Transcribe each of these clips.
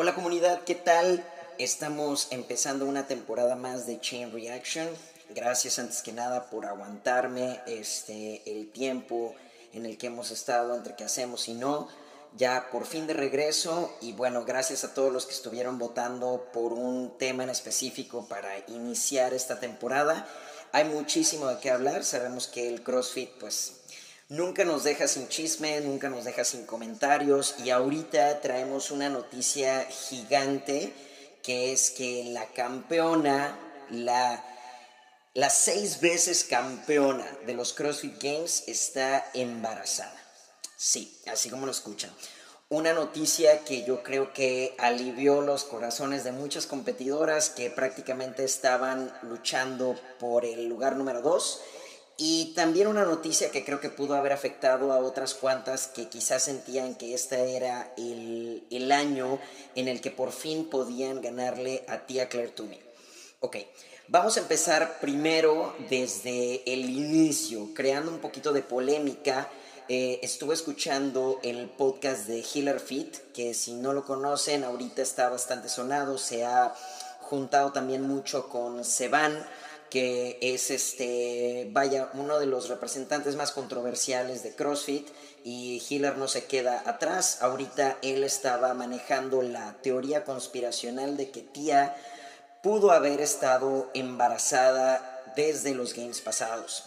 Hola comunidad, ¿qué tal? Estamos empezando una temporada más de Chain Reaction. Gracias antes que nada por aguantarme este, el tiempo en el que hemos estado entre que hacemos y no. Ya por fin de regreso y bueno, gracias a todos los que estuvieron votando por un tema en específico para iniciar esta temporada. Hay muchísimo de qué hablar, sabemos que el CrossFit pues Nunca nos deja sin chisme, nunca nos deja sin comentarios y ahorita traemos una noticia gigante que es que la campeona, la, la seis veces campeona de los CrossFit Games está embarazada. Sí, así como lo escuchan. Una noticia que yo creo que alivió los corazones de muchas competidoras que prácticamente estaban luchando por el lugar número dos y también una noticia que creo que pudo haber afectado a otras cuantas que quizás sentían que este era el, el año en el que por fin podían ganarle a tía Claire Toomey. Ok, vamos a empezar primero desde el inicio, creando un poquito de polémica. Eh, estuve escuchando el podcast de Healer Fit, que si no lo conocen, ahorita está bastante sonado, se ha juntado también mucho con Seban que es este, vaya, uno de los representantes más controversiales de CrossFit y Hiller no se queda atrás. Ahorita él estaba manejando la teoría conspiracional de que Tía pudo haber estado embarazada desde los games pasados.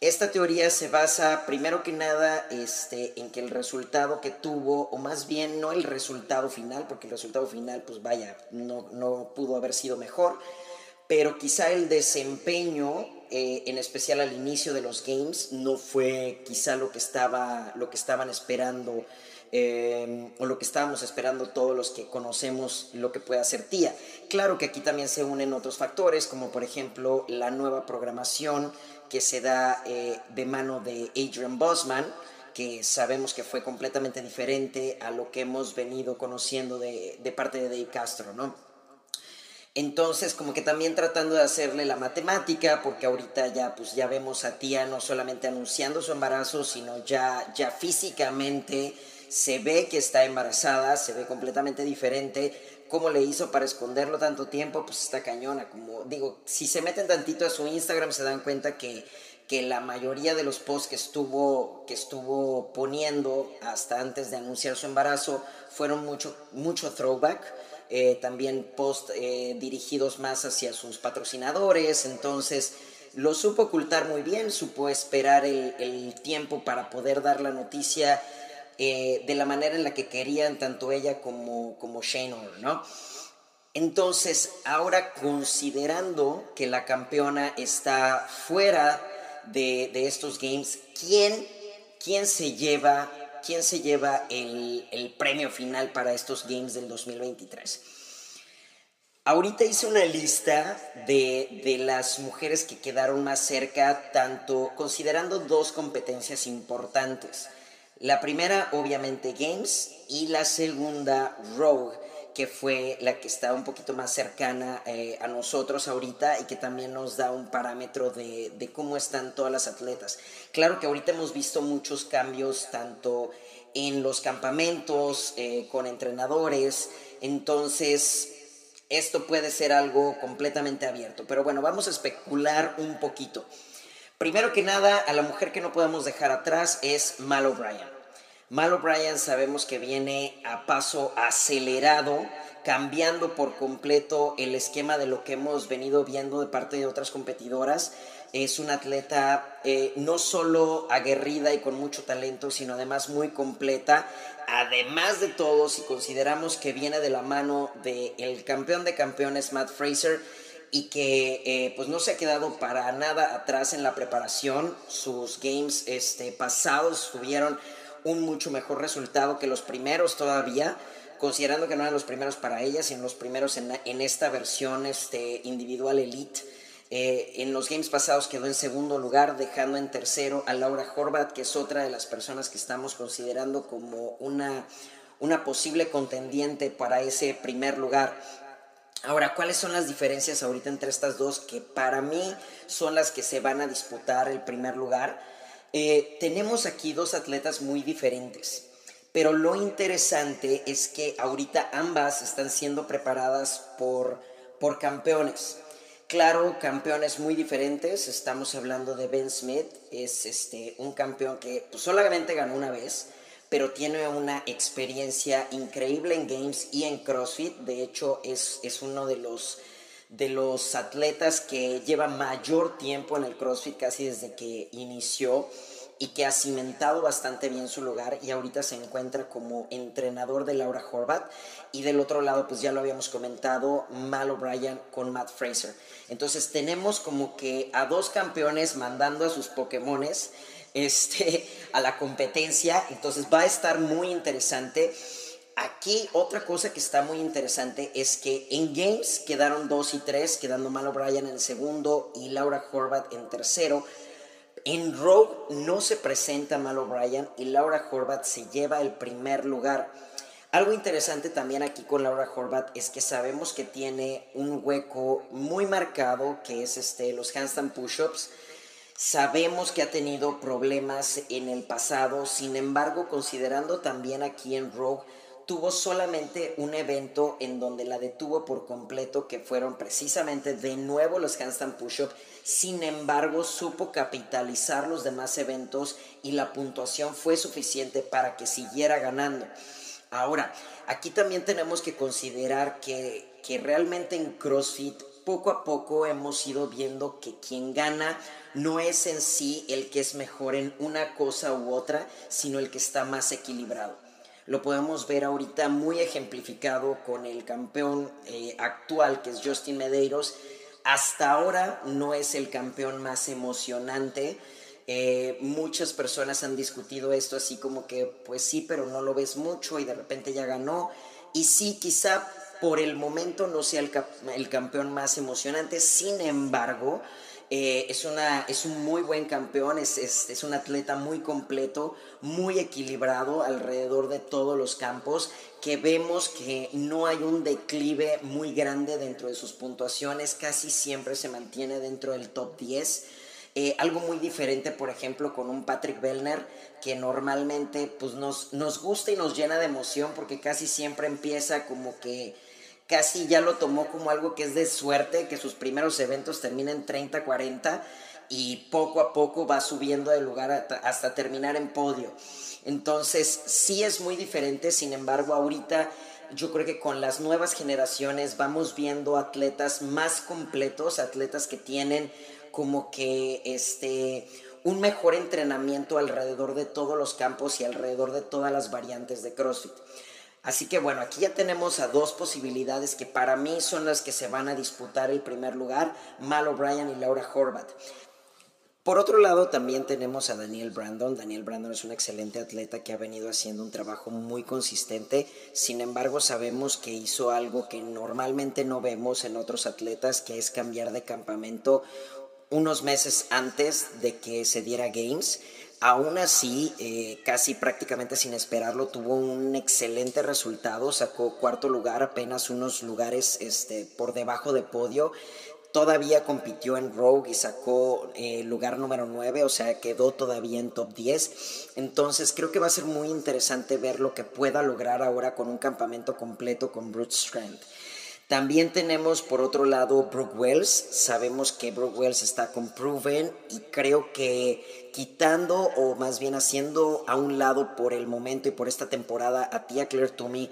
Esta teoría se basa primero que nada este, en que el resultado que tuvo, o más bien no el resultado final, porque el resultado final, pues vaya, no, no pudo haber sido mejor, pero quizá el desempeño, eh, en especial al inicio de los games, no fue quizá lo que, estaba, lo que estaban esperando eh, o lo que estábamos esperando todos los que conocemos lo que puede hacer Tía. Claro que aquí también se unen otros factores, como por ejemplo la nueva programación que se da eh, de mano de Adrian Bosman, que sabemos que fue completamente diferente a lo que hemos venido conociendo de, de parte de Dave Castro, ¿no? Entonces, como que también tratando de hacerle la matemática, porque ahorita ya, pues ya vemos a tía no solamente anunciando su embarazo, sino ya, ya físicamente se ve que está embarazada, se ve completamente diferente. ¿Cómo le hizo para esconderlo tanto tiempo? Pues está cañona. Como digo, si se meten tantito a su Instagram se dan cuenta que, que la mayoría de los posts que estuvo, que estuvo poniendo hasta antes de anunciar su embarazo fueron mucho, mucho throwback eh, también post eh, dirigidos más hacia sus patrocinadores, entonces lo supo ocultar muy bien, supo esperar el, tiempo para poder dar la noticia eh, de la manera en la que querían tanto ella como, como Shane ¿no? Entonces, ahora considerando que la campeona está fuera de, de estos games, ¿quién, ¿quién se lleva quién se lleva el, premio final para estos Games del 2023. Ahorita hice una lista de, de, las mujeres que quedaron más cerca, tanto considerando dos competencias importantes. La primera, obviamente, Games, y la segunda, Rogue que fue la que está un poquito más cercana eh, a nosotros ahorita y que también nos da un parámetro de, cómo están todas las atletas. Claro que ahorita hemos visto muchos cambios tanto en los campamentos, eh, con entrenadores, entonces esto puede ser algo completamente abierto. Pero bueno, vamos a especular un poquito. Primero que nada, a la mujer que no podemos dejar atrás es Mal O'Brien. Mal O'Brien sabemos que viene a paso acelerado, cambiando por completo el esquema de lo que hemos venido viendo de parte de otras competidoras. Es una atleta eh, no solo aguerrida y con mucho talento, sino además muy completa. Además de todo, si consideramos que viene de la mano del campeón de campeones, Matt Fraser, y que eh, pues no se ha quedado para nada atrás en la preparación. Sus games este, pasados tuvieron un mucho mejor resultado que los primeros todavía, considerando que no eran los primeros para ella, sino los primeros en, en esta versión este, individual elite. Eh, en los games pasados quedó en segundo lugar, dejando en tercero a Laura Horvat, que es otra de las personas que estamos considerando como una, una posible contendiente para ese primer lugar. Ahora, ¿cuáles son las diferencias ahorita entre estas dos que para mí son las que se van a disputar el primer lugar? Eh, tenemos aquí dos atletas muy diferentes. Pero lo interesante es que ahorita ambas están siendo preparadas por, por campeones. Claro, campeones muy diferentes. Estamos hablando de Ben Smith, es este, un campeón que pues, solamente ganó una vez, pero tiene una experiencia increíble en games y en CrossFit. De hecho, es, es uno de los, de los atletas que lleva mayor tiempo en el CrossFit, casi desde que inició y que ha cimentado bastante bien su lugar y ahorita se encuentra como entrenador de Laura Horvath. Y del otro lado pues ya lo habíamos comentado Mal O'Brien con Matt Fraser. Entonces tenemos como que a dos campeones mandando a sus Pokémones este, a la competencia. Entonces va a estar muy interesante Aquí otra cosa que está muy interesante es que en Games quedaron 2 y 3, quedando Mal O'Brien en segundo y Laura Horvath en tercero. En Rogue no se presenta Mal O'Brien y Laura Horvath se lleva el primer lugar. Algo interesante también aquí con Laura Horvath es que sabemos que tiene un hueco muy marcado que es este, los handstand push-ups. Sabemos que ha tenido problemas en el pasado, sin embargo, considerando también aquí en Rogue, tuvo solamente un evento en donde la detuvo por completo, que fueron precisamente de nuevo los handstand push-up. Sin embargo, supo capitalizar los demás eventos y la puntuación fue suficiente para que siguiera ganando. Ahora, aquí también tenemos que considerar que, que realmente en CrossFit poco a poco hemos ido viendo que quien gana no es en sí el que es mejor en una cosa u otra, sino el que está más equilibrado. Lo podemos ver ahorita muy ejemplificado con el campeón eh, actual que es Justin Medeiros. Hasta ahora no es el campeón más emocionante. Eh, muchas personas han discutido esto así como que pues sí, pero no lo ves mucho y de repente ya ganó. Y sí, quizá por el momento no sea el, el campeón más emocionante. Sin embargo, eh, es, una, es un muy buen campeón, es, es, un atleta muy completo, muy equilibrado alrededor de todos los campos, que vemos que no hay un declive muy grande dentro de sus puntuaciones, casi siempre se mantiene dentro del top 10. Eh, algo muy diferente, por ejemplo, con un Patrick Bellner, que normalmente pues, nos, nos gusta y nos llena de emoción porque casi siempre empieza como que casi ya lo tomó como algo que es de suerte, que sus primeros eventos terminen 30, 40 y poco a poco va subiendo de lugar hasta terminar en podio. Entonces, sí es muy diferente, sin embargo, ahorita yo creo que con las nuevas generaciones vamos viendo atletas más completos, atletas que tienen como que este un mejor entrenamiento alrededor de todos los campos y alrededor de todas las variantes de CrossFit. Así que bueno, aquí ya tenemos a dos posibilidades que para mí son las que se van a disputar el primer lugar, Mal O'Brien y Laura Horvath. Por otro lado, también tenemos a Daniel Brandon. Daniel Brandon es un excelente atleta que ha venido haciendo un trabajo muy consistente. Sin embargo, sabemos que hizo algo que normalmente no vemos en otros atletas, que es cambiar de campamento unos meses antes de que se diera Games. Aún así, eh, casi prácticamente sin esperarlo, tuvo un excelente resultado, sacó cuarto lugar, apenas unos lugares este, por debajo de podio. Todavía compitió en Rogue y sacó eh, lugar número 9, o sea, quedó todavía en top 10. Entonces creo que va a ser muy interesante ver lo que pueda lograr ahora con un campamento completo con Brute Strength. También tenemos por otro lado Brooke Wells. Sabemos que Brooke Wells está con Proven y creo que quitando o más bien haciendo a un lado por el momento y por esta temporada a Tia Claire Toomey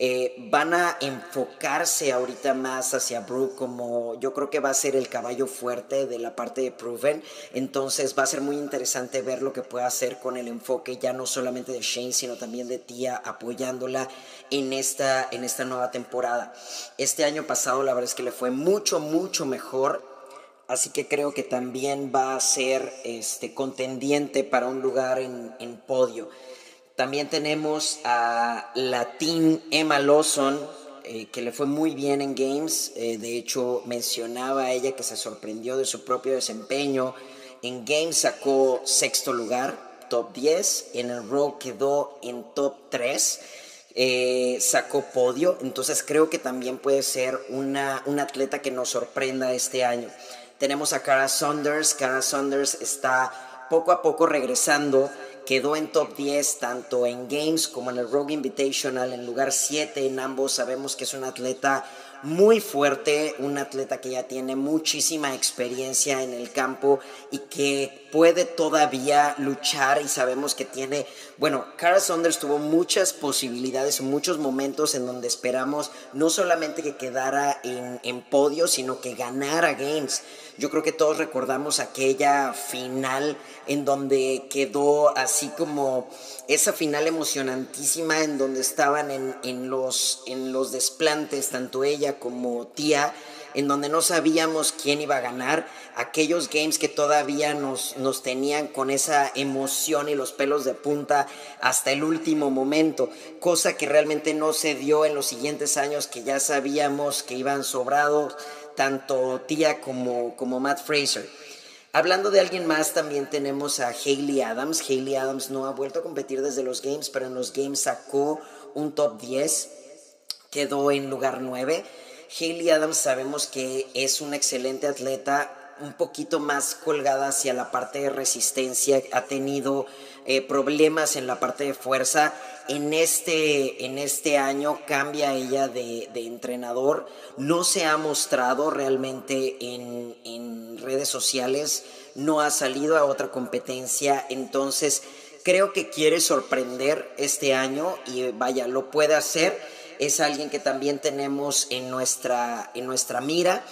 eh, van a enfocarse ahorita más hacia Brooke como yo creo que va a ser el caballo fuerte de la parte de Proven. Entonces va a ser muy interesante ver lo que puede hacer con el enfoque ya no solamente de Shane, sino también de Tia apoyándola en esta, en esta nueva temporada. Este año pasado la verdad es que le fue mucho, mucho mejor. Así que creo que también va a ser este, contendiente para un lugar en, en podio. También tenemos a la Team Emma Lawson, eh, que le fue muy bien en Games. Eh, de hecho, mencionaba a ella que se sorprendió de su propio desempeño. En Games sacó sexto lugar, top 10. En el Row quedó en top 3. Eh, sacó podio. Entonces creo que también puede ser una, una atleta que nos sorprenda este año. Tenemos a Cara Saunders. Cara Saunders está poco a poco regresando quedó en top 10 tanto en Games como en el Rogue Invitational, en lugar 7 en ambos. Sabemos que es un atleta muy fuerte, un atleta que ya tiene muchísima experiencia en el campo y que puede todavía luchar y sabemos que tiene, bueno, Cara Saunders tuvo muchas posibilidades, muchos momentos en donde esperamos no solamente que quedara en, en podio, sino que ganara games. Yo creo que todos recordamos aquella final en donde quedó así como esa final emocionantísima en donde estaban en, en, los, en los desplantes, tanto ella como tía, en donde no sabíamos quién iba a ganar, aquellos games que todavía nos, nos tenían con esa emoción y los pelos de punta hasta el último momento, cosa que realmente no se dio en los siguientes años que ya sabíamos que iban sobrados tanto Tía como, como Matt Fraser. Hablando de alguien más, también tenemos a Hayley Adams. Hayley Adams no ha vuelto a competir desde los Games, pero en los Games sacó un top 10, quedó en lugar 9. Hayley Adams sabemos que es un excelente atleta, un poquito más colgada hacia la parte de resistencia, ha tenido eh, problemas en la parte de fuerza. En este, en este año cambia ella de, entrenador. No se ha mostrado realmente en, redes sociales, no ha salido a otra competencia. Entonces, creo que quiere sorprender este año y vaya, lo puede hacer. Es alguien que también tenemos en nuestra, en nuestra mira.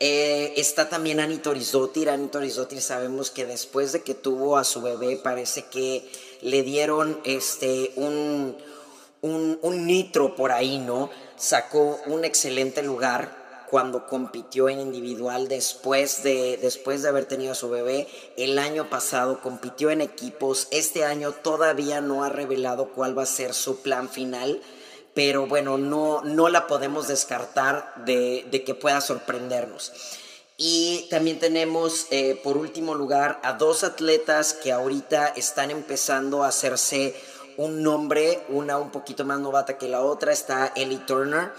Eh, está también Annie Torisdottir. Annie Torisdottir sabemos que después de que tuvo a su bebé parece que le dieron este, un, un, nitro por ahí, ¿no? Sacó un excelente lugar cuando compitió en individual después de, después de haber tenido a su bebé. El año pasado compitió en equipos. Este año todavía no ha revelado cuál va a ser su plan final pero bueno, no, no la podemos descartar de, que pueda sorprendernos. Y también tenemos, eh, por último lugar, a dos atletas que ahorita están empezando a hacerse un nombre, una un poquito más novata que la otra, está Ellie Turner.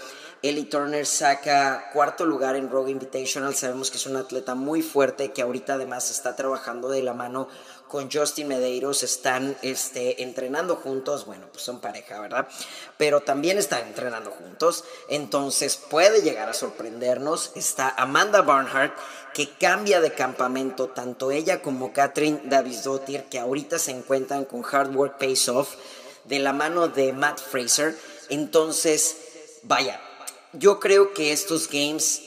Ellie Turner saca cuarto lugar en Rogue Invitational. Sabemos que es un atleta muy fuerte que ahorita además está trabajando de la mano con Justin Medeiros, están este, entrenando juntos, bueno, pues son pareja, ¿verdad? Pero también están entrenando juntos, entonces puede llegar a sorprendernos. Está Amanda Barnhart, que cambia de campamento, tanto ella como Catherine Davis-Dottir, que ahorita se encuentran con Hard Work Pays Off, de la mano de Matt Fraser. Entonces, vaya, yo creo que estos games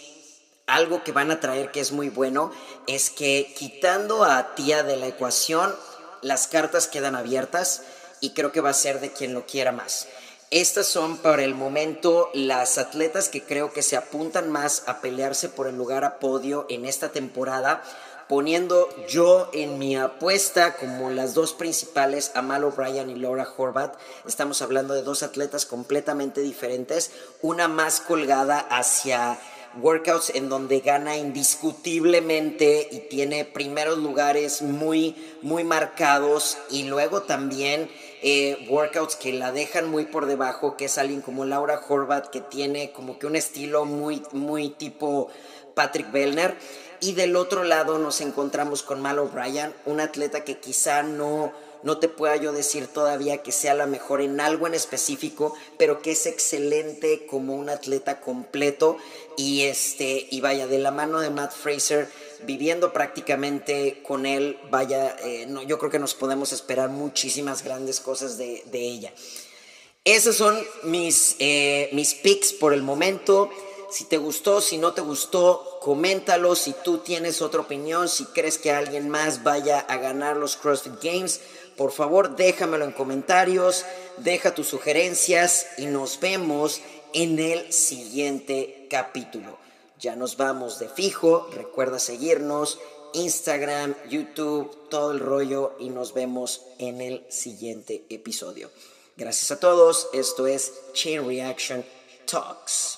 algo que van a traer que es muy bueno es que quitando a Tía de la ecuación, las cartas quedan abiertas y creo que va a ser de quien lo quiera más. Estas son por el momento las atletas que creo que se apuntan más a pelearse por el lugar a podio en esta temporada, poniendo yo en mi apuesta como las dos principales a Mal O'Brien y Laura Horvath. Estamos hablando de dos atletas completamente diferentes, una más colgada hacia workouts en donde gana indiscutiblemente y tiene primeros lugares muy, muy marcados y luego también eh, workouts que la dejan muy por debajo, que es alguien como Laura Horvath que tiene como que un estilo muy, muy tipo Patrick Bellner. Y del otro lado nos encontramos con Mal O'Brien, un atleta que quizá no no te pueda yo decir todavía que sea la mejor en algo en específico, pero que es excelente como un atleta completo y este y vaya de la mano de Matt Fraser viviendo prácticamente con él, vaya, eh, no, yo creo que nos podemos esperar muchísimas grandes cosas de, ella. Esos son mis, eh, mis picks por el momento. Si te gustó, si no te gustó, coméntalo. Si tú tienes otra opinión, si crees que alguien más vaya a ganar los CrossFit Games, por favor, déjamelo en comentarios, deja tus sugerencias y nos vemos en el siguiente capítulo. Ya nos vamos de fijo, recuerda seguirnos, Instagram, YouTube, todo el rollo y nos vemos en el siguiente episodio. Gracias a todos, esto es Chain Reaction Talks.